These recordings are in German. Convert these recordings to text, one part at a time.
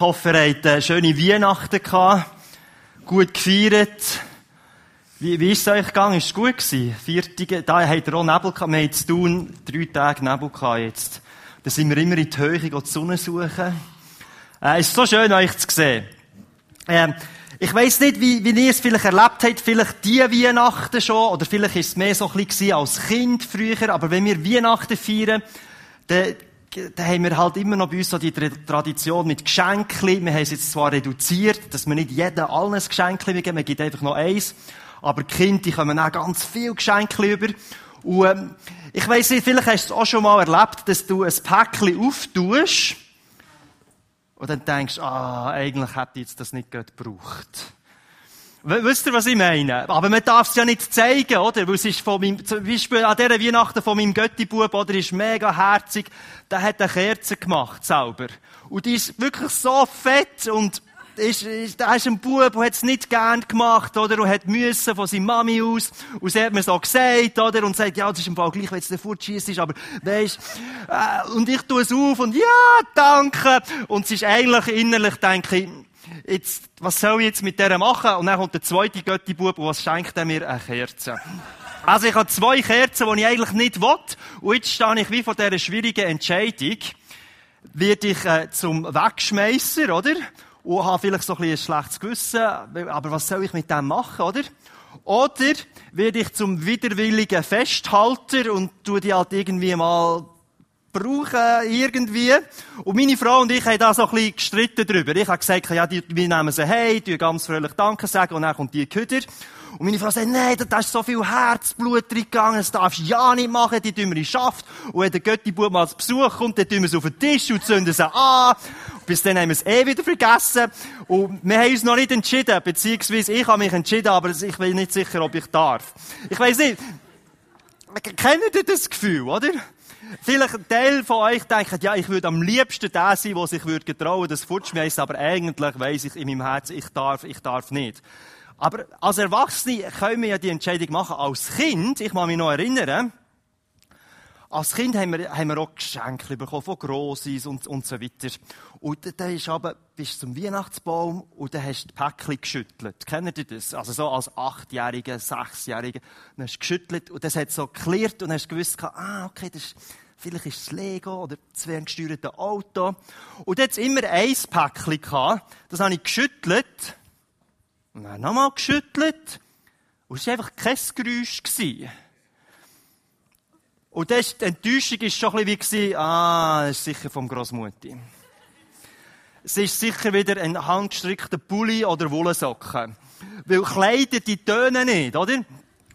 Ich hoffe, ihr hattet eine schöne Weihnachten gehabt, gut gefeiert. Wie, wie ist es euch gegangen? Ist es gut gewesen? Viertige, da habt ihr auch Nebel gehabt. Wir haben zu tun, drei Tage Nebel gehabt jetzt. Da sind wir immer in die Höhe, die Sonne suchen. Äh, ist so schön, euch zu sehen. Ähm, ich weiss nicht, wie, wie ihr es vielleicht erlebt habt, vielleicht die Weihnachten schon, oder vielleicht ist es mehr so ein bisschen als Kind früher, aber wenn wir Weihnachten feiern, dann da haben wir halt immer noch bei uns so die Tradition mit Geschenken. Wir haben es jetzt zwar reduziert, dass wir nicht jedem allen ein Geschenk geben, man gibt einfach noch eins. Aber die Kinder, die kommen auch ganz viel Geschenke über. Und, ähm, ich weiss nicht, vielleicht hast du es auch schon mal erlebt, dass du ein Päckchen auftust und dann denkst, ah, eigentlich hätte ich jetzt das nicht gebraucht. Wisst ihr, was ich meine? Aber man darf es ja nicht zeigen, oder? Weil es ist von meinem, zum Beispiel an dieser Weihnachten von meinem Göttibub, oder? Ist mega herzig. Der hat eine Kerze gemacht, selber. Und die ist wirklich so fett und ist, ist, da ist ein Bub, der es nicht gern gemacht, oder? Und hat müssen von seiner Mami aus. Und sie hat mir so gesagt, oder? Und sagt, ja, das ist im Fall gleich, wenn es der Furtschießt ist, aber, weisst, äh, und ich tue es auf und ja, danke. Und es ist eigentlich innerlich, denke ich, jetzt, was soll ich jetzt mit der machen? Und dann kommt der zweite Göttibub und was schenkt er mir? Eine Kerze. Also ich habe zwei Kerzen, die ich eigentlich nicht will. Und jetzt stehe ich wie vor dieser schwierigen Entscheidung. Werde ich äh, zum Wegschmeißer, oder? Und habe vielleicht so ein, bisschen ein schlechtes Gewissen. Aber was soll ich mit dem machen, oder? Oder werde ich zum widerwilligen Festhalter und tue die halt irgendwie mal brauchen irgendwie. Und meine Frau und ich haben da so ein bisschen gestritten drüber. Ich habe gesagt, ja, die, wir nehmen sie hey, die ganz fröhlich Danke sagen und dann kommt die Küder. Und meine Frau sagt, nein, da ist so viel Herzblut drin gegangen, das darfst du ja nicht machen, die tun wir in Schaft. Und wenn der Göttibub mal zu Besuch kommt, dann tun wir sie auf den Tisch und zünden sie an. Und bis dann haben wir es eh wieder vergessen. Und wir haben uns noch nicht entschieden, beziehungsweise ich habe mich entschieden, aber ich bin nicht sicher, ob ich darf. Ich weiß nicht, kennt ihr das Gefühl, oder? Vielleicht ein Teil von euch denkt, ja, ich würde am liebsten der sein, der sich würde getrauen, das fortschmeißen, aber eigentlich weiss ich in meinem Herzen, ich darf, ich darf nicht. Aber als Erwachsene können wir ja die Entscheidung machen. Als Kind, ich muss mich noch erinnern, als Kind haben wir, haben wir auch Geschenke bekommen von Grossis und, und so weiter. Und dann ist aber, bist zum Weihnachtsbaum und dann hast du die Päckchen geschüttelt. Kennt ihr das? Also so als Achtjähriger, Sechsjähriger. Dann hast du geschüttelt und das hat so geklärt und hast gewusst, ah, okay, das ist, vielleicht ist es Lego oder das gesteuertes Auto. Und es immer ein Päckchen gehabt. Das habe ich geschüttelt. Und dann nochmal geschüttelt. Und es war einfach kein Geräusch. Gewesen. Und das, die Enttäuschung war schon ein bisschen wie, ah, das ist sicher vom Grossmutti. Es ist sicher wieder ein handgestrickter Pulli oder Wollsocken. Weil Kleider, die tönen nicht, oder?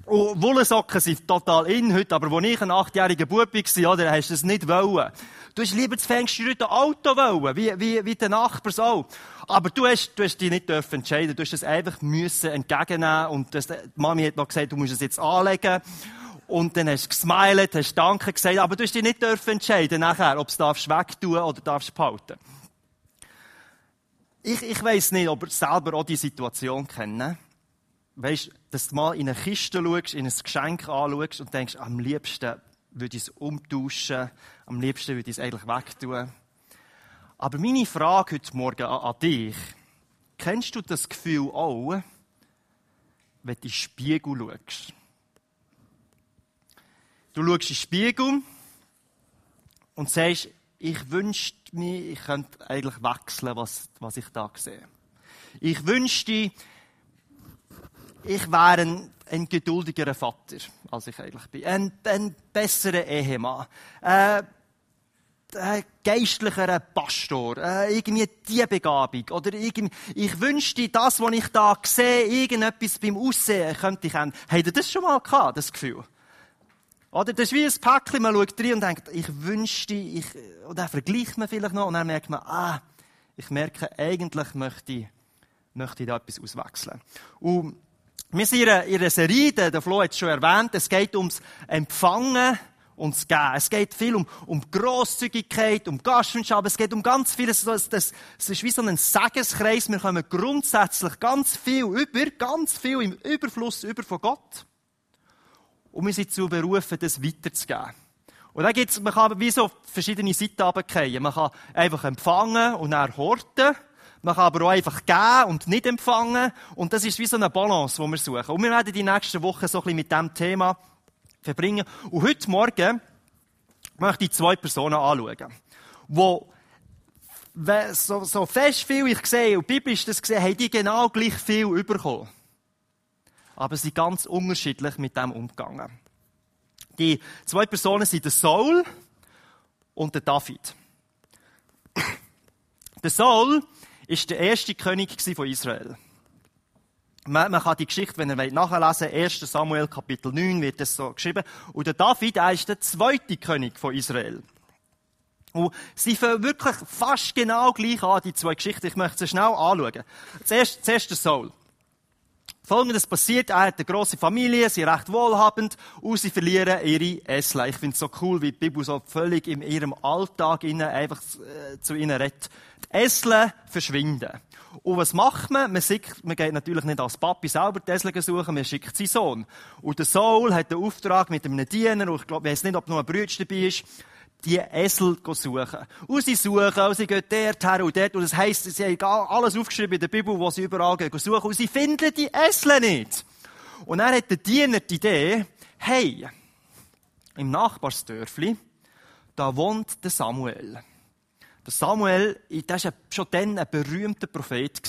Und Wollsocken sind total in heute, aber als ich ein achtjähriger Bub war, oder, hast du es nicht wollen. Du hast lieber das ferngesteuerte Auto wollen, wie, wie, wie der Nachbar so. Aber du hast, du hast dich nicht dürfen entscheiden. Du hast es einfach müssen entgegennehmen und das, die Mami hat noch gesagt, du musst es jetzt anlegen. Und dann hast du gesmiled, hast Danke gesagt, aber du hast dich nicht dürfen entscheiden nachher, ob du es wegtun oder darfst behalten. Ich, ich weiss nicht, ob ihr selber auch die Situation kennt. Weißt, dass du mal in eine Kiste schaust, in ein Geschenk anschaust und denkst, am liebsten würde ich es umtauschen, am liebsten würde ich es eigentlich wegtun. Aber meine Frage heute Morgen an, an dich, kennst du das Gefühl auch, wenn du in den Spiegel schaust? Du schaust in den Spiegel und sagst, ich wünschte mir, ich könnte eigentlich wechseln, was, was ich da sehe. Ich wünschte, ich wäre ein, ein geduldigerer Vater, als ich eigentlich bin. Ein, ein besserer Ehemann. Äh, ein geistlicherer Pastor. Äh, irgendwie die Begabung. Oder irgendwie, ich wünschte, das, was ich da sehe, irgendetwas beim Aussehen, könnte ich haben. Habt ihr das schon mal gehabt, das Gefühl? Oder das ist wie ein Päckchen, man schaut rein und denkt, ich wünschte, ich, dann vergleicht man vielleicht noch und dann merkt man, ah, ich merke, eigentlich möchte ich, möchte ich da etwas auswechseln. Und wir sind in einer Serie, der Flo hat es schon erwähnt, es geht ums Empfangen und das Geben. Es geht viel um, um Grosszügigkeit, um Gastfreundschaft, es geht um ganz vieles. Das, das, das ist wie so ein Segenskreis. Wir kommen grundsätzlich ganz viel über, ganz viel im Überfluss über von Gott. Und wir sind zu berufen, das weiterzugeben. Und dann gibt's, man kann wie so verschiedene Seiten runterfallen. Man kann einfach empfangen und dann horten. Man kann aber auch einfach geben und nicht empfangen. Und das ist wie so eine Balance, die wir suchen. Und wir werden die nächsten Wochen so ein bisschen mit diesem Thema verbringen. Und heute Morgen möchte ich zwei Personen anschauen, die so, so fest viel ich sehe, und biblisch das gesehen, haben die genau gleich viel bekommen. Aber sie ganz unterschiedlich mit dem umgegangen. Die zwei Personen sind der Saul und der David. Der Saul ist der erste König von Israel. Man, man, kann die Geschichte, wenn ihr nachlesen wollt, 1. Samuel Kapitel 9 wird das so geschrieben. Und der David, er ist der zweite König von Israel. Und sie fangen wirklich fast genau gleich an, die zwei Geschichten. Ich möchte sie schnell anschauen. Zuerst, zuerst der Saul. Folgendes passiert, er hat eine grosse Familie, sie recht wohlhabend und sie verlieren ihre Esel. Ich finde es so cool, wie die Bibel so völlig in ihrem Alltag innen einfach äh, zu ihnen redet. Die Esel verschwinden. Und was macht man? Man, sieht, man geht natürlich nicht als Papi selber die Esel suchen, man schickt seinen Sohn. Und der Saul hat den Auftrag mit einem Diener, und ich glaube, ich weiß nicht, ob noch ein Brüder dabei ist, die Esel suchen. Und sie suchen, und sie gehen dort her und dort. Und das heisst, sie haben alles aufgeschrieben in der Bibel, wo sie überall gehen suchen. Und sie finden die Esel nicht. Und dann hat der Diener die Idee, hey, im Nachbarsdörfli, da wohnt der Samuel. Der Samuel, das war schon dann ein berühmter Prophet.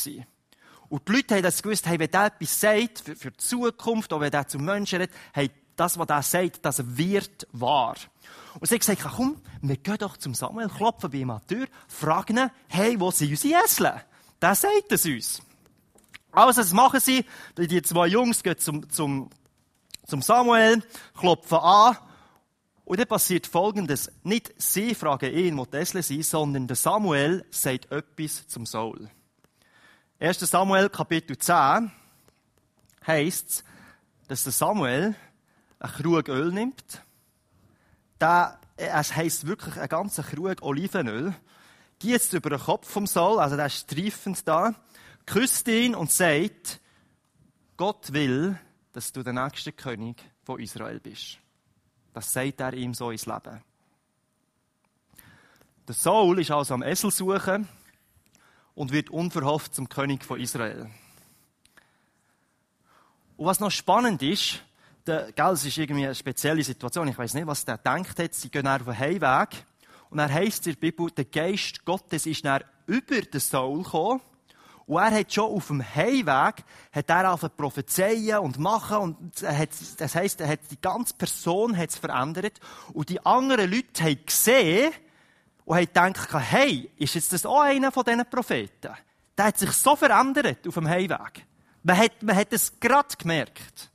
Und die Leute haben das gewusst, hey, wenn der etwas sagt, für, für die Zukunft, oder wenn der zu Menschen redet, hey, das, was er sagt, das wird wahr. Und sie hat gesagt, komm, wir gehen doch zum Samuel, klopfen bei ihm an die Tür, fragen ihn, hey, wo sind unsere Esel? Der sagt es uns. Also, das machen sie. Die zwei Jungs gehen zum, zum, zum Samuel, klopfen an. Und dann passiert Folgendes. Nicht sie fragen ihn, wo die Esel sind, sondern der Samuel sagt etwas zum Saul. 1. Samuel, Kapitel 10, heisst es, dass der Samuel einen Krug Öl nimmt, der, es heisst wirklich ein ganzer Krug Olivenöl, gießt über den Kopf vom Saul, also der ist streifend da, küsst ihn und sagt, Gott will, dass du der nächste König von Israel bist. Das sagt er ihm so ins Leben. Der Saul ist also am Esel suchen und wird unverhofft zum König von Israel. Und was noch spannend ist, der, gell, es ist irgendwie eine spezielle Situation. Ich weiß nicht, was der denkt hat. Sie gehen auf den Heimweg. Und heisst es in der Bibel, der Geist Gottes ist dann über den Saul gekommen. Und er hat schon auf dem Heimweg, hat er angefangen prophezeien und machen. Und hat, das heisst, er hat die ganze Person hat's verändert. Und die anderen Leute haben gesehen und haben gedacht, hey, ist jetzt das auch einer von diesen Propheten? Der hat sich so verändert auf dem Heimweg. Man hat, man hat es gerade gemerkt.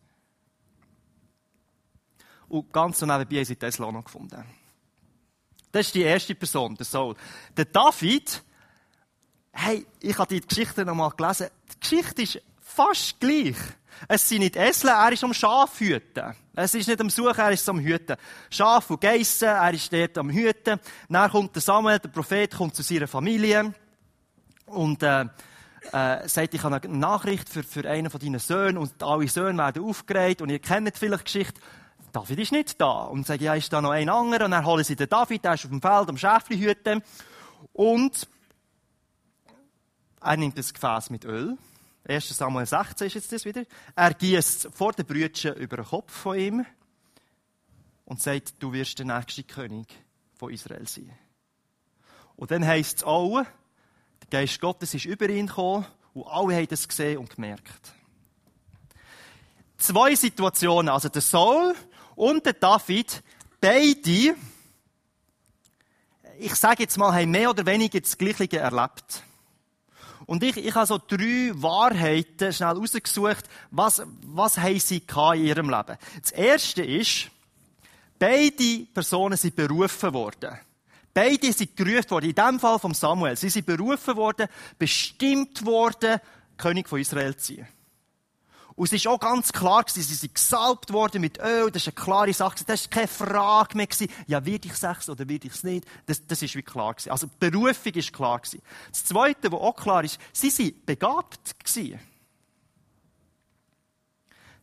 Und ganz so nebenbei haben sie Tesla noch gefunden. Das ist die erste Person, der Saul. Der David, hey, ich habe die Geschichte noch mal gelesen. Die Geschichte ist fast gleich. Es sind nicht Esel, er ist am Schaf hüten. Es ist nicht am Suchen, er ist am Hüten. Schaf und Geissen, er ist dort am Hüten. Dann kommt der Samuel, der Prophet, kommt zu seiner Familie und äh, äh, sagt, ich habe eine Nachricht für, für einen von deinen Söhnen und alle Söhne werden aufgeregt und ihr kennt vielleicht die Geschichte. David ist nicht da. Und sagen, ja, ist da noch ein anderer? Und dann holen sie den David, der ist auf dem Feld am Schäfli hüten. Und er nimmt das Gefäß mit Öl. 1. Samuel 16 ist jetzt das wieder. Er gießt vor den Brüdern über den Kopf von ihm und sagt, du wirst der nächste König von Israel sein. Und dann heisst es auch, der Geist Gottes ist über ihn gekommen und alle haben das gesehen und gemerkt. Zwei Situationen, also der Saul und der David, beide, ich sage jetzt mal, haben mehr oder weniger das Gleiche erlebt. Und ich, ich habe so drei Wahrheiten schnell rausgesucht, was, was haben sie in ihrem Leben. Das erste ist, beide Personen sind berufen worden. Beide sind gerufen worden. In dem Fall von Samuel. Sie sind berufen worden, bestimmt worden, König von Israel zu sein. Und es war auch ganz klar, sie sind gesalbt worden mit Öl, das ist eine klare Sache, das war keine Frage mehr. Ja, wird ich es oder wird ich es nicht? Das, das ist wie klar. Gewesen. Also, die Berufung ist klar. Gewesen. Das Zweite, was auch klar ist, sie sind begabt. Gewesen.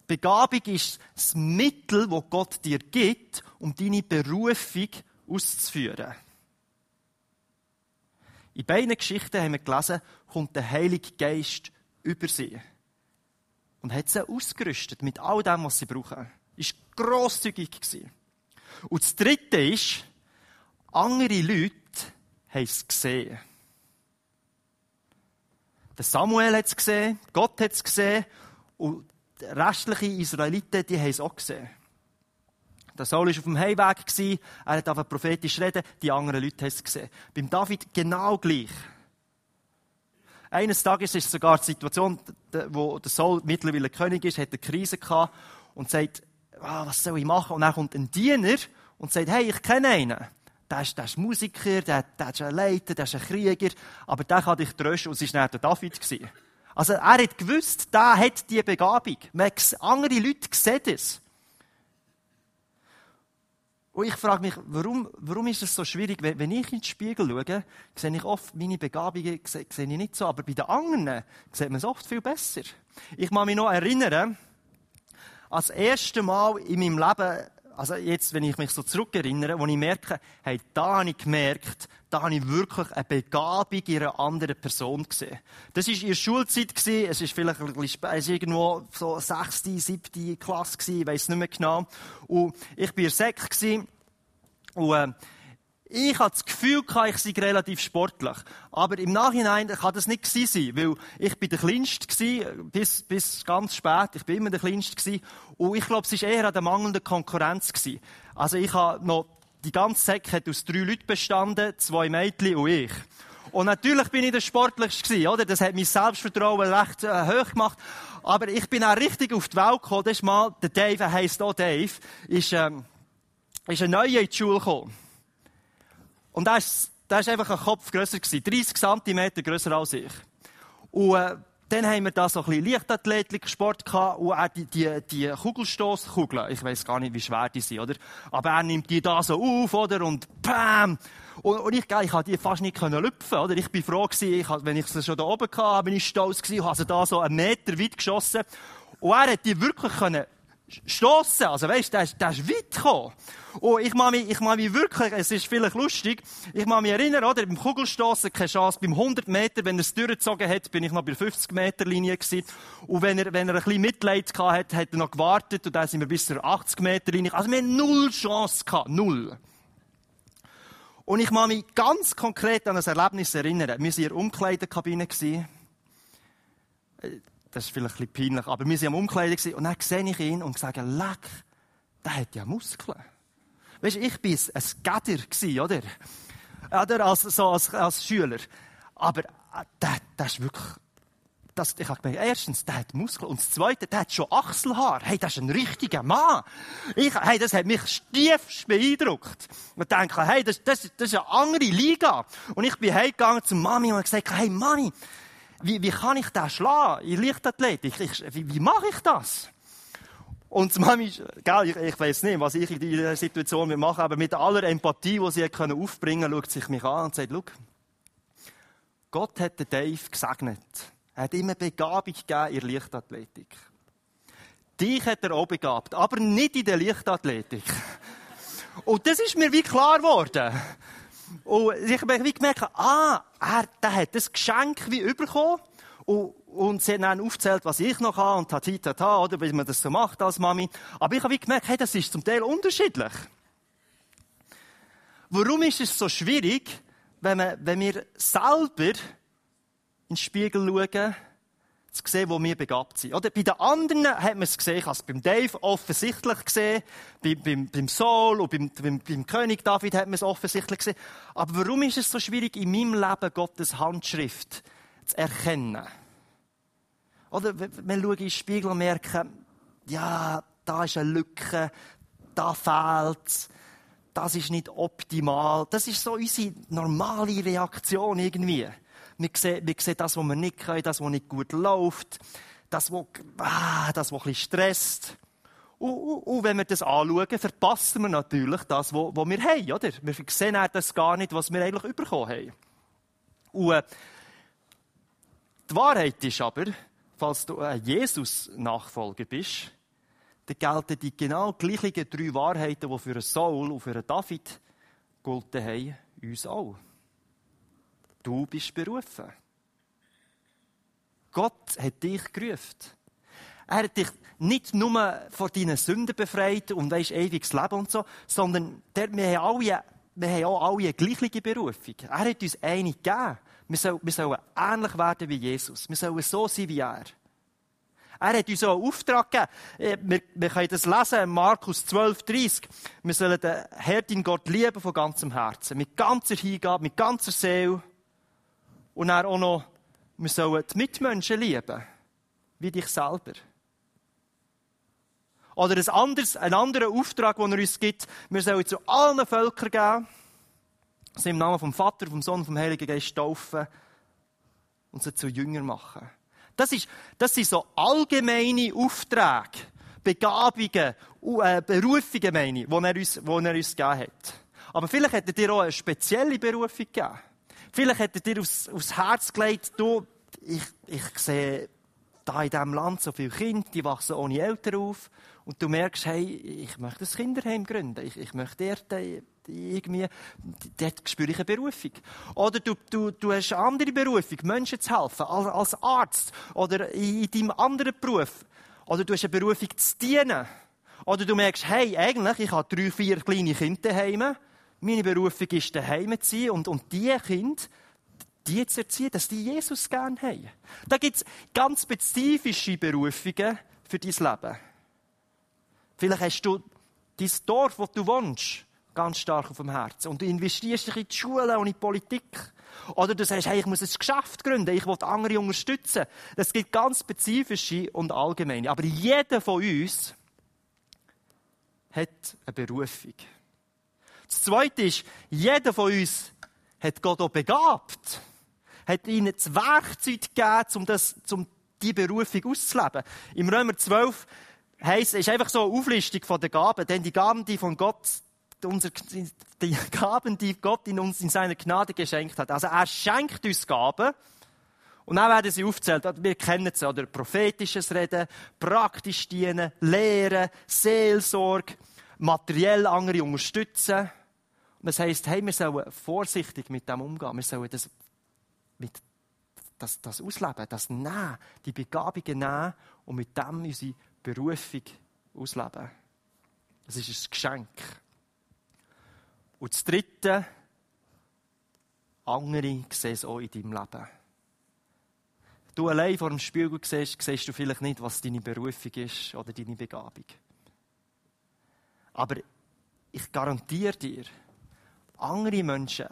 Begabung ist das Mittel, das Gott dir gibt, um deine Berufung auszuführen. In beiden Geschichten haben wir gelesen, kommt der Heilige Geist über sie. Und hat sie ausgerüstet mit all dem, was sie brauchen. Ist grosszügig gewesen. Und das Dritte ist, andere Leute haben es gesehen. Der Samuel hat es gesehen, Gott hat es gesehen und die restlichen Israeliten, die haben es auch gesehen. Der Saul war auf dem Heimweg, er hat einfach prophetisch reden, die anderen Leute haben es gesehen. Beim David genau gleich. Eines Tages ist sogar die Situation, wo der Saul mittlerweile König ist, hat eine Krise gehabt und sagt, ah, was soll ich machen? Und dann kommt ein Diener und sagt, hey, ich kenne einen. Der ist, der ist Musiker, der, der ist ein Leiter, der ist ein Krieger, aber der kann dich trösten und es war der David. Also er hat gewusst, der hat diese Begabung. Andere Leute sehen das. Und ich frage mich, warum, warum ist es so schwierig? Wenn ich in den Spiegel schaue, sehe ich oft meine Begabungen sehe, sehe ich nicht so. Aber bei den anderen sieht man es oft viel besser. Ich kann mich noch erinnern, als erste Mal in meinem Leben also jetzt, wenn ich mich so zurückerinnere, wo ich merke, hey, da habe ich gemerkt, da habe ich wirklich eine Begabung in einer anderen Person gesehen. Das war der Schulzeit, gewesen. es ist vielleicht ein bisschen, es ist irgendwo so sechste, siebte Klasse gewesen, ich weiss nicht mehr genau. Und ich war Sek und, äh, ich hatte das Gefühl, ich sei relativ sportlich. Aber im Nachhinein kann das nicht sein, weil ich bin der Kleinste bis, bis ganz spät. Ich bin immer der Kleinste Und ich glaube, es war eher an der mangelnden Konkurrenz Also ich habe noch, die ganze Säcke aus drei Leuten bestanden, zwei Mädchen und ich. Und natürlich bin ich der Sportlichste oder? Das hat mein Selbstvertrauen recht äh, hoch gemacht. Aber ich bin auch richtig auf die Welt gekommen. Das ist mal, der Dave, er heisst auch Dave, ist, ähm, ist ein neuer in die Schule gekommen. Und der ist, ist einfach ein Kopf grösser gewesen. 30 cm grösser als ich. Und, äh, dann haben wir da so ein bisschen Leichtathletik-Sport gehabt und auch die, die, die Kugelstoßkugeln. Ich weiß gar nicht, wie schwer die sind, oder? Aber er nimmt die da so auf, oder? Und bam! Und, und ich, ich, konnte die fast nicht lüpfen, oder? Ich bin froh gewesen, ich, wenn ich sie schon da oben hatte, bin ich stolz gewesen, habe sie da so einen Meter weit geschossen. Und er hat die wirklich können stossen. Also weißt, der der ist weit gekommen. Und ich mache mich, ich mache mich wirklich, es ist vielleicht lustig, ich mache mich erinnern, oder, beim Kugelstossen keine Chance, beim 100 Meter, wenn er es durchgezogen hat, bin ich noch bei der 50 Meter Linie gewesen. Und wenn er, wenn er ein bisschen Mitleid gehabt hat, er noch gewartet und dann sind wir bis zur 80 Meter Linie. Also wir haben null Chance gehabt. Null. Und ich mache mich ganz konkret an ein Erlebnis erinnern. Wir waren in der Umkleidekabine das ist vielleicht ein bisschen peinlich, aber wir waren am Umkleiden und dann sehe ich ihn und sage, leck, der hat ja Muskeln. Weißt du, ich war ein Gatter, oder? Oder als, so als, als Schüler. Aber äh, der, der ist wirklich, das, ich habe gemerkt, erstens, der hat Muskeln. Und das Zweite, der hat schon Achselhaar. Hey, das ist ein richtiger Mann. Ich, hey, das hat mich stiefst beeindruckt. Und denke, hey, das, das, das ist eine andere Liga. Und ich bin heimgegangen zu Mami und gesagt, hey, Mami, wie, wie kann ich das schlagen in Leichtathletik? Ich, wie, wie mache ich das? Und die Mami, gell, ich, ich weiß nicht, was ich in dieser Situation machen aber mit aller Empathie, die sie können aufbringen schaut sich mich an und sagt, schau, Gott hat den Dave gesegnet. Er hat ihm eine Begabung gegeben in der Leichtathletik. Dich hat er auch begabt, aber nicht in der Leichtathletik. Und das ist mir wie klar geworden. Und ich habe wie gemerkt, ah, er, der hat das Geschenk wie bekommen. Und, und sie hat dann aufgezählt, was ich noch habe und hat tata, oder, wie man das so macht als Mami. Aber ich habe wie gemerkt, hey, das ist zum Teil unterschiedlich. Warum ist es so schwierig, wenn, man, wenn wir selber in den Spiegel schauen, zu sehen, wo wir begabt sind. Oder bei den anderen hat man es gesehen, ich habe es beim Dave offensichtlich gesehen, beim, beim, beim Saul und beim, beim, beim König David hat man es offensichtlich gesehen. Aber warum ist es so schwierig, in meinem Leben Gottes Handschrift zu erkennen? Oder wir schauen in den Spiegel und merken, ja, da ist eine Lücke, da fehlt das ist nicht optimal. Das ist so unsere normale Reaktion irgendwie. Wir sehen, wir sehen das, was wir nicht können, das, was nicht gut läuft, das, was, ah, das, was ein bisschen stresst. Und, und, und, wenn wir das anschauen, verpassen wir natürlich das, was, was wir haben, oder? Wir sehen das gar nicht, was wir eigentlich bekommen haben. Und äh, die Wahrheit ist aber, falls du ein Jesus-Nachfolger bist, dann gelten die genau gleichen drei Wahrheiten, die für einen Saul und für einen David gelten haben, uns auch. Du bist berufen. Gott hat dich gerufen. Er hat dich nicht nur vor deinen Sünden befreit und weisst, ewiges Leben und so, sondern der, wir, haben alle, wir haben auch alle eine gleiche Berufung. Er hat uns eine gegeben. Wir sollen, wir sollen ähnlich werden wie Jesus. Wir sollen so sein wie er. Er hat uns auch einen Auftrag gegeben. Äh, wir, wir können das lesen in Markus 12, 30. Wir sollen den Herrn, Gott lieben von ganzem Herzen. Mit ganzer Hingabe, mit ganzer Seele. Und er auch noch, wir sollen die Mitmenschen lieben. Wie dich selber. Oder ein anderes, ein anderer Auftrag, den er uns gibt, wir sollen zu allen Völkern gehen, sie im Namen vom Vater, vom Sohn, vom Heiligen Geist taufen und sie zu Jünger machen. Das, ist, das sind so allgemeine Aufträge, Begabungen, äh, Berufungen, meine ich, die er uns, die er uns gegeben hat. Aber vielleicht hat er dir auch eine spezielle Berufung gegeben. Vielleicht hat er dir aufs, aufs Herz gelegt, du, ich, ich sehe da in diesem Land so viele Kinder, die wachsen ohne Eltern auf. Und du merkst, hey, ich möchte ein Kinderheim gründen. Ich, ich möchte dort äh, irgendwie, dort spüre ich eine Berufung. Oder du, du, du hast eine andere Berufung, Menschen zu helfen, als, Arzt. Oder in, in deinem anderen Beruf. Oder du hast eine Berufung zu dienen. Oder du merkst, hey, eigentlich, ich habe drei, vier kleine Kinder daheim. Meine Berufung ist daheim zu sein und, und die Kinder, die zu erziehen, dass die Jesus gern haben. Da gibt es ganz spezifische Berufungen für dein Leben. Vielleicht hast du dein Dorf, wo du wohnst, ganz stark auf dem Herzen. Und du investierst dich in die Schule und in die Politik. Oder du sagst, hey, ich muss ein Geschäft gründen, ich will andere unterstützen. Das gibt ganz spezifische und allgemeine. Aber jeder von uns hat eine Berufung. Das Zweite ist, jeder von uns hat Gott auch begabt. Hat ihnen das Werkzeug gegeben, um, das, um die Berufung auszuleben. Im Römer 12 heisst, ist einfach so eine Auflistung von den Gaben, denn die Gaben, die von Gott, unser, die Gaben, die Gott in uns in seiner Gnade geschenkt hat. Also er schenkt uns Gaben. Und dann werden sie aufgezählt. Wir kennen sie, oder? Prophetisches Reden, praktisch dienen, Lehren, Seelsorge, materiell andere unterstützen. Das heisst, hey, wir sollen vorsichtig mit dem umgehen. Wir sollen das, mit, das, das ausleben, das nehmen, die Begabungen nehmen und mit dem unsere Berufung ausleben. Das ist ein Geschenk. Und das Dritte, andere sehen es auch in deinem Leben. Du allein vor dem Spiegel siehst, siehst du vielleicht nicht, was deine Berufung ist oder deine Begabung. Aber ich garantiere dir, andere Menschen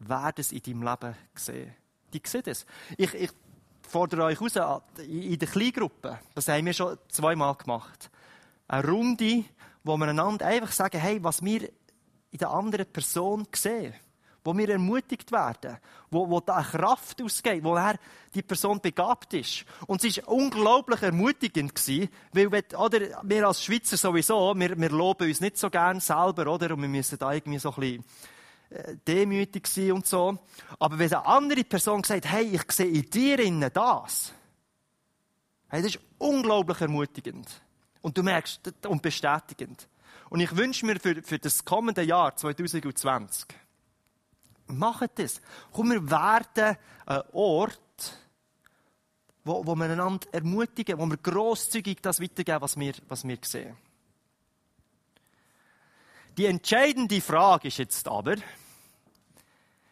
werden es in deinem Leben sehen. Die sehen es. Ich, ich fordere euch raus, in der Kleingruppe, das haben wir schon zweimal gemacht, eine Runde, wo wir einander einfach sagen, hey, was wir in der anderen Person sehen, wo wir ermutigt werden, wo, wo da Kraft ausgeht, wo er die Person begabt ist. Und es war unglaublich ermutigend gewesen, weil wir, oder, wir als Schweizer sowieso, wir, wir loben uns nicht so gern selber, oder? Und wir müssen da irgendwie so ein bisschen äh, demütig sein und so. Aber wenn eine andere Person sagt, hey, ich sehe in dir innen das, hey, das ist unglaublich ermutigend. Und du merkst, und bestätigend. Und ich wünsche mir für, für das kommende Jahr 2020, macht das. Komm, wir werden ein Ort, wo, wo wir einander ermutigen, wo wir grosszügig das weitergeben, was wir, was wir sehen. Die entscheidende Frage ist jetzt aber,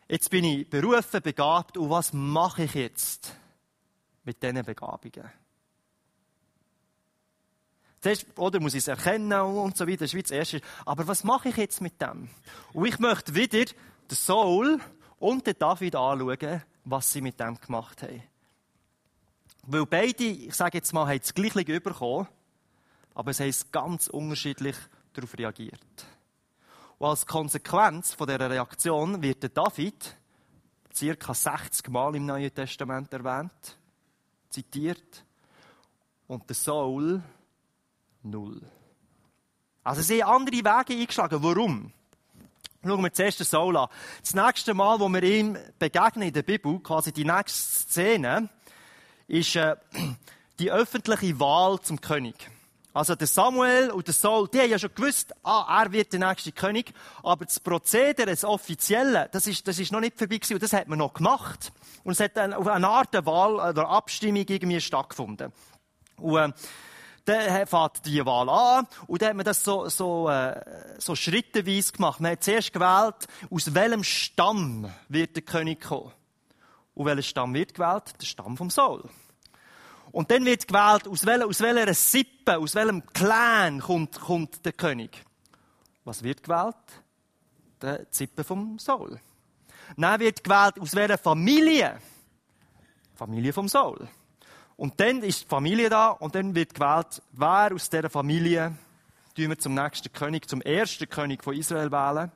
jetzt bin ich berufen, begabt, und was mache ich jetzt mit diesen Begabungen? Zuerst, oder muss ich es erkennen und so weiter, das ist wie das Erste. Aber was mache ich jetzt mit dem? Und ich möchte wieder den Saul und den David anschauen, was sie mit dem gemacht haben. Weil beide, ich sage jetzt mal, haben das Gleiche bekommen, aber sie haben ganz unterschiedlich darauf reagiert. Und als Konsequenz von dieser Reaktion wird der David circa 60 Mal im Neuen Testament erwähnt, zitiert, und der Saul null. Also sie haben andere Wege eingeschlagen. Warum? Schauen wir zuerst den Saul an. Das nächste Mal, wo wir ihm begegnen in der Bibel, quasi die nächste Szene, ist äh, die öffentliche Wahl zum König. Also der Samuel und der Saul, die haben ja schon gewusst, ah, er wird der nächste König. Aber das Prozedere, das Offizielle, das ist, das ist noch nicht vorbei gewesen. Und das hat man noch gemacht. Und es hat auf eine Art Wahl oder Abstimmung irgendwie stattgefunden. Und, äh, dann fängt die Wahl an und dann hat man das so, so, äh, so schritteweise gemacht. Man hat zuerst gewählt, aus welchem Stamm wird der König kommen. Und welcher Stamm wird gewählt? Der Stamm vom Saul. Und dann wird gewählt, aus welcher, aus welcher Sippe, aus welchem Clan kommt, kommt der König. Was wird gewählt? Der Sippe vom Saul. Dann wird gewählt, aus welcher Familie? Familie vom Saul. Und dann ist die Familie da und dann wird gewählt, wer aus dieser Familie tun wir zum nächsten König, zum ersten König von Israel wählen.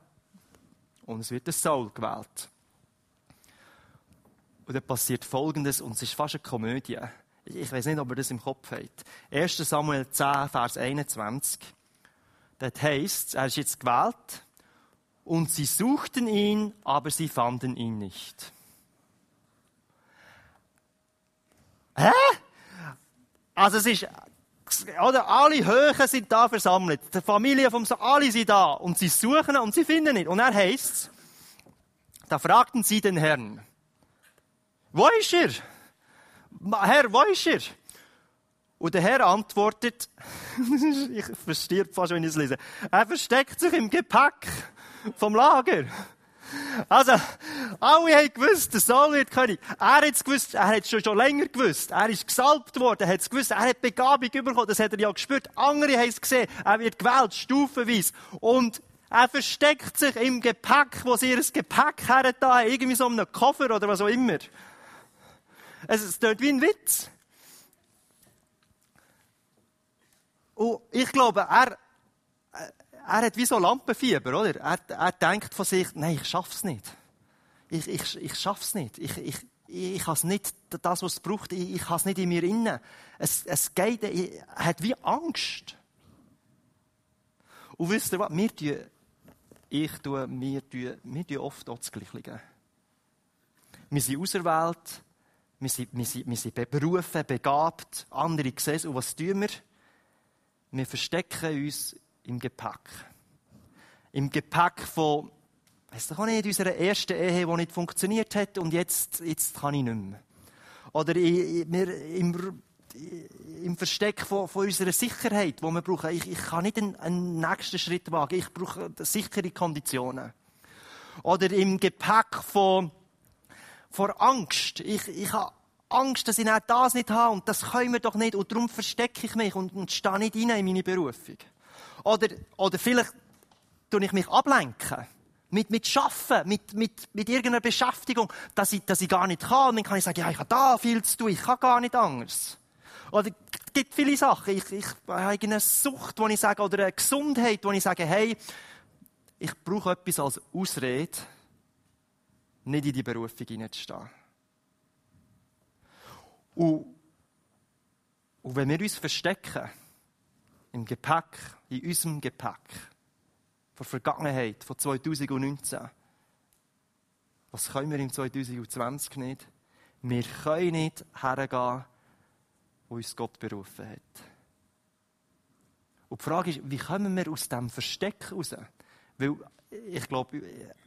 Und es wird der Saul gewählt. Und dann passiert Folgendes, und es ist fast eine Komödie. Ich weiß nicht, ob ihr das im Kopf habt. 1. Samuel 10, Vers 21. Dort heißt er ist jetzt gewählt, und sie suchten ihn, aber sie fanden ihn nicht. Also es ist, oder alle Höhen sind da versammelt. Die Familie vom alle sind da. Und sie suchen und sie finden ihn. Und er heißt, da fragten sie den Herrn, wo ist er? Herr, wo ist er? Und der Herr antwortet, ich verstehe fast, wenn ich es lese, er versteckt sich im Gepäck vom Lager. Also, alle haben gewusst, der Saul wird König. Er hat es gewusst, er hat es schon, schon länger gewusst. Er ist gesalbt worden, er hat es gewusst, er hat Begabung bekommen, das hat er ja gespürt. Andere haben es gesehen, er wird gewählt, stufenweise. Und er versteckt sich im Gepäck, wo sie ihr Gepäck her da irgendwie so einem Koffer oder was auch immer. Es ist dort wie ein Witz. Und ich glaube, er, er hat wie so Lampenfieber, oder? Er, er denkt von sich, nein, ich schaff's nicht. Ich, ich, ich schaff's nicht. Ich, ich, ich habe nicht das, was es braucht. Ich, ich habe es nicht in mir inne. Es, es geht, er hat wie Angst. Und wisst ihr was? Wir tun, ich tue, wir tun, wir tun oft auch das Gleiche. Wir sind auserwählt. Wir sind, wir sind, wir sind berufen, begabt. Andere sehen es. Und was tun wir? Wir verstecken uns im Gepäck. Im Gepäck von, weiss doch auch nicht, unserer ersten Ehe, die nicht funktioniert hat und jetzt, jetzt kann ich nicht mehr. Oder im, im Versteck von, von unserer Sicherheit, die wir brauchen. Ich, ich kann nicht einen, einen nächsten Schritt wagen. Ich brauche sichere Konditionen. Oder im Gepäck von, vor Angst. Ich, ich habe Angst, dass ich das nicht habe und das können wir doch nicht und darum verstecke ich mich und, und stehe nicht rein in meine Berufung. Oder, oder vielleicht tue ich mich ablenken. Mit, mit Schaffen, mit, mit, mit irgendeiner Beschäftigung, dass ich, dass ich gar nicht kann. Und dann kann ich sagen, ja, ich habe da viel zu tun, ich kann gar nicht anders. Oder es gibt viele Sachen. Ich, ich habe eine Sucht, wo ich sage, oder eine Gesundheit, wo ich sage, hey, ich brauche etwas als Ausrede, nicht in die Berufung hineinzustehen. Und, und wenn wir uns verstecken, im Gepäck, in unserem Gepäck, von Vergangenheit, von 2019, was können wir im 2020 nicht? Wir können nicht hergehen, wo uns Gott berufen hat. Und die Frage ist, wie kommen wir aus diesem Versteck raus? Weil ich glaube,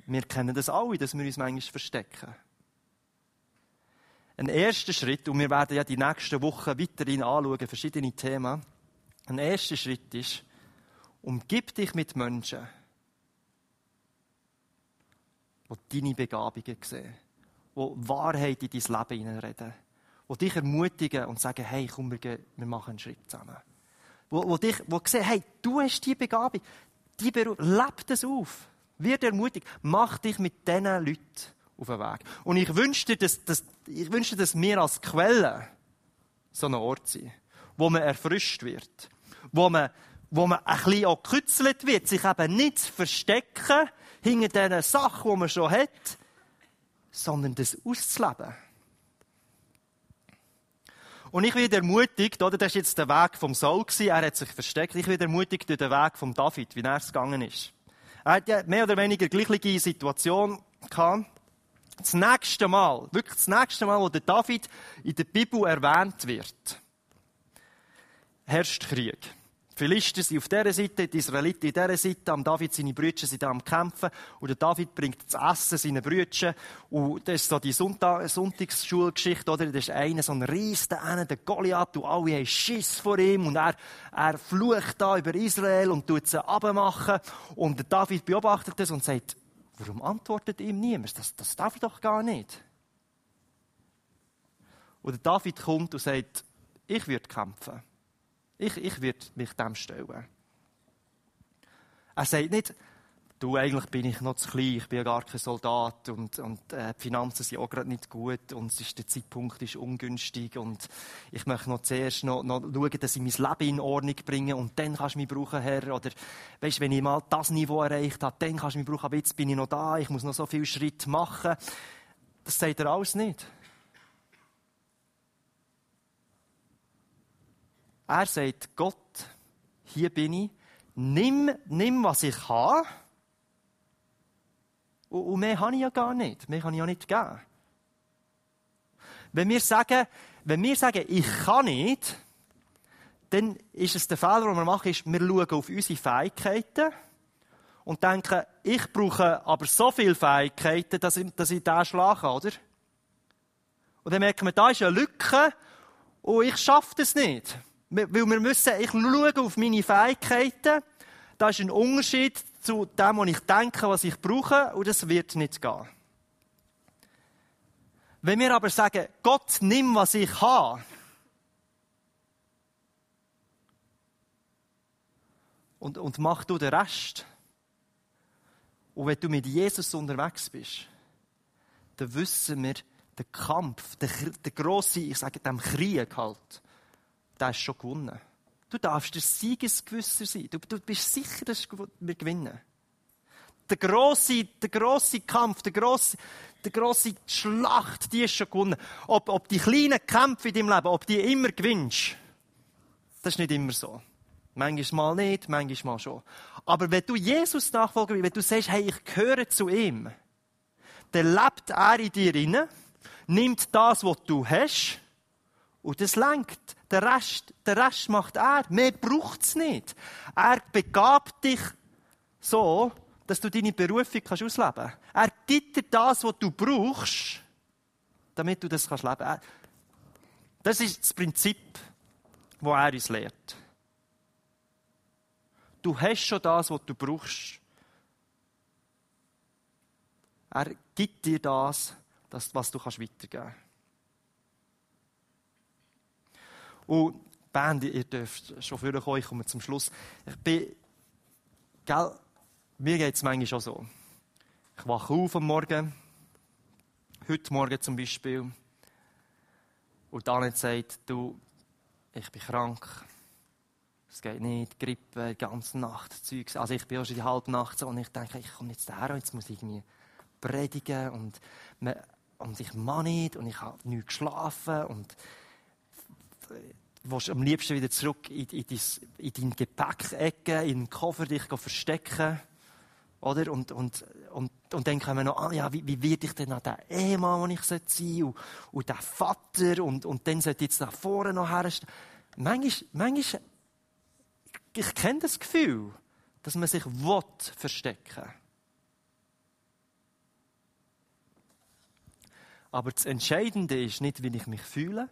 wir kennen das alle, dass wir uns manchmal verstecken. Ein erster Schritt, und wir werden ja die nächsten Wochen weiterhin anschauen, verschiedene Themen. Ein erster Schritt ist, umgib dich mit Menschen, die deine Begabungen sehen, die Wahrheit in dein Leben hineinreden, die dich ermutigen und sagen, hey, komm, wir, machen einen Schritt zusammen. Wo, wo dich, wo sehen, hey, du hast die Begabung, die Beruf, leb das auf. Wird ermutigt, mach dich mit diesen Leuten auf den Weg. Und ich wünschte, dass, dass, ich wünschte, dass wir als Quelle so ein Ort sind, wo man erfrischt wird, wo man, wo man ein bisschen auch gekützelt wird, sich eben nicht zu verstecken hinter diesen Sachen, die man schon hat, sondern das auszuleben. Und ich werde ermutigt, oder, das war jetzt der Weg vom Saul, er hat sich versteckt, ich werde ermutigt durch den Weg von David, wie er es gegangen ist. Er hat ja mehr oder weniger gleiche Situation gehabt. Das nächste Mal, wirklich das nächste Mal, wo der David in der Bibel erwähnt wird, herrscht Krieg. Philister sind auf dieser Seite, die Israeliten in dieser Seite, am David seine Brüder sind am Kämpfen, und der David bringt das Essen seinen Brüdern, und das ist so die Sonntag Sonntagsschulgeschichte, oder? Das ist einer, so ein Ries, der der Goliath, und alle haben Schiss vor ihm, und er, er flucht da über Israel und tut sie abmachen, und der David beobachtet das und sagt, warum antwortet ihm niemand? Das, das darf ich doch gar nicht. Und der David kommt und sagt, ich würde kämpfen. Ich, ich werde mich dem stellen. Er sagt nicht, du, eigentlich bin ich noch zu klein, ich bin ja gar kein Soldat und, und äh, die Finanzen sind auch gerade nicht gut und ist, der Zeitpunkt ist ungünstig und ich möchte noch zuerst noch, noch schauen, dass ich mein Leben in Ordnung bringe und dann kannst du mich brauchen, Herr. Oder, weißt, wenn ich mal das Niveau erreicht habe, dann kannst du mich brauchen, aber jetzt bin ich noch da, ich muss noch so viele Schritte machen. Das sagt er alles nicht. Er sagt, Gott, hier bin ich, nimm, nimm was ich habe. Und, und mehr habe ich ja gar nicht. Mehr kann ich ja nicht geben. Wenn wir sagen, wenn wir sagen, ich kann nicht, dann ist es der Fehler, den wir machen, ist, wir schauen auf unsere Fähigkeiten und denken, ich brauche aber so viele Fähigkeiten, dass ich, dass ich den schlagen kann, oder? Und dann merken wir, da ist eine Lücke und ich schaffe das nicht. Weil wir müssen, ich schaue auf meine Fähigkeiten. Da ist ein Unterschied zu dem, was ich denke, was ich brauche, und das wird nicht gehen. Wenn wir aber sagen, Gott, nimm, was ich habe, und, und mach du den Rest. Und wenn du mit Jesus unterwegs bist, dann wissen wir, der Kampf, der, der grosse, ich sage dem Krieg halt, der ist schon gewonnen. Du darfst der Siegesgewisser sein. Du, du bist sicher, dass wir gewinnen. Der grosse, der grosse Kampf, der grosse, der grosse Schlacht, die ist schon gewonnen. Ob, ob die kleinen Kämpfe in deinem Leben, ob die immer gewinnst, das ist nicht immer so. Manchmal nicht, manchmal schon. Aber wenn du Jesus nachfolgen willst, wenn du sagst, hey, ich gehöre zu ihm, dann lebt er in dir inne, nimmt das, was du hast, und das lenkt. Der Rest, der Rest macht er. Mehr braucht's nicht. Er begabt dich so, dass du deine Berufung kannst ausleben. Er gibt dir das, was du brauchst, damit du das kannst leben. Das ist das Prinzip, wo er uns lehrt. Du hast schon das, was du brauchst. Er gibt dir das, was du weitergeben kannst. Und Band, ihr dürft schon vorkommen, ich komme zum Schluss. Ich bin, gell, mir geht es manchmal schon so. Ich wache auf am Morgen, heute Morgen zum Beispiel, und dann sagt, du, ich bin krank, es geht nicht, Grippe, die ganze Nacht, Zeugs. Also ich bin auch schon die halbe Nacht so und ich denke, ich komme jetzt daher, jetzt muss ich irgendwie predigen und, und ich mache nicht und ich habe nicht geschlafen und willst am liebsten wieder zurück in, in, dein, in Gepäckecke, in den Koffer dich verstecken. Oder? Und, und, und, und dann kommen wir noch an, ja, wie, wie werde ich denn an den Ehemann, den ich sein sollte, und, und den Vater, und, und dann sollte jetzt da vorne noch herstellen. Manchmal, manchmal, ich kenne das Gefühl, dass man sich will verstecken Aber das Entscheidende ist nicht, wie ich mich fühle,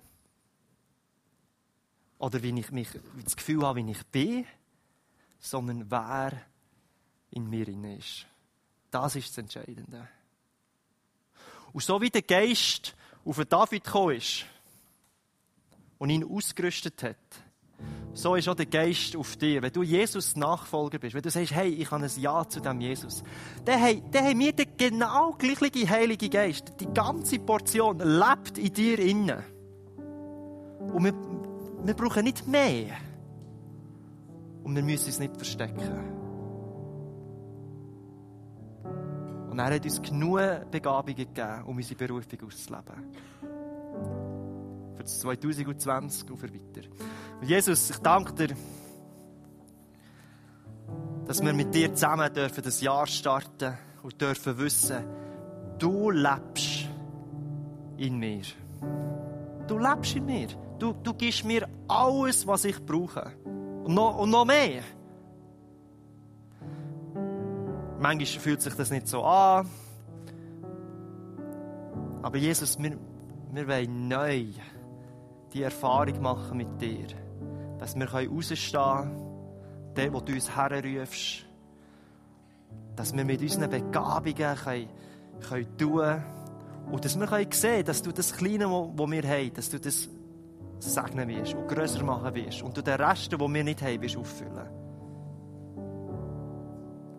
oder wie ich mich, wie das Gefühl habe, wie ich bin, sondern wer in mir ist. Das ist das Entscheidende. Und so wie der Geist auf David gekommen ist und ihn ausgerüstet hat, so ist auch der Geist auf dir. Wenn du Jesus Nachfolger bist, wenn du sagst, hey, ich habe ein Ja zu dem Jesus, dann, hey, dann haben wir den genau gleichen Heilige Geist. Die ganze Portion lebt in dir innen. Und wir, wir brauchen nicht mehr. Und wir müssen uns nicht verstecken. Und er hat uns genug Begabungen gegeben, um unsere Berufung auszuleben. Für das 2020 und für weiter. Und Jesus, ich danke dir, dass wir mit dir zusammen dürfen das Jahr starten und dürfen wissen, du lebst in mir. Du lebst in mir. Du, du gibst mir alles, was ich brauche. Und noch, und noch mehr. Manchmal fühlt sich das nicht so an. Aber Jesus, wir, wir wollen neu die Erfahrung machen mit dir. Dass wir rausstehen können, dort, wo du uns herrufst. Dass wir mit unseren Begabungen können, können tun und dass wir können sehen dass du das Kleine, das wir haben, dass du das segnen wirst und grösser machen wirst und du den Rest, den wir nicht haben, auffüllen.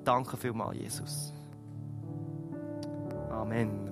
Danke vielmals, Jesus. Amen.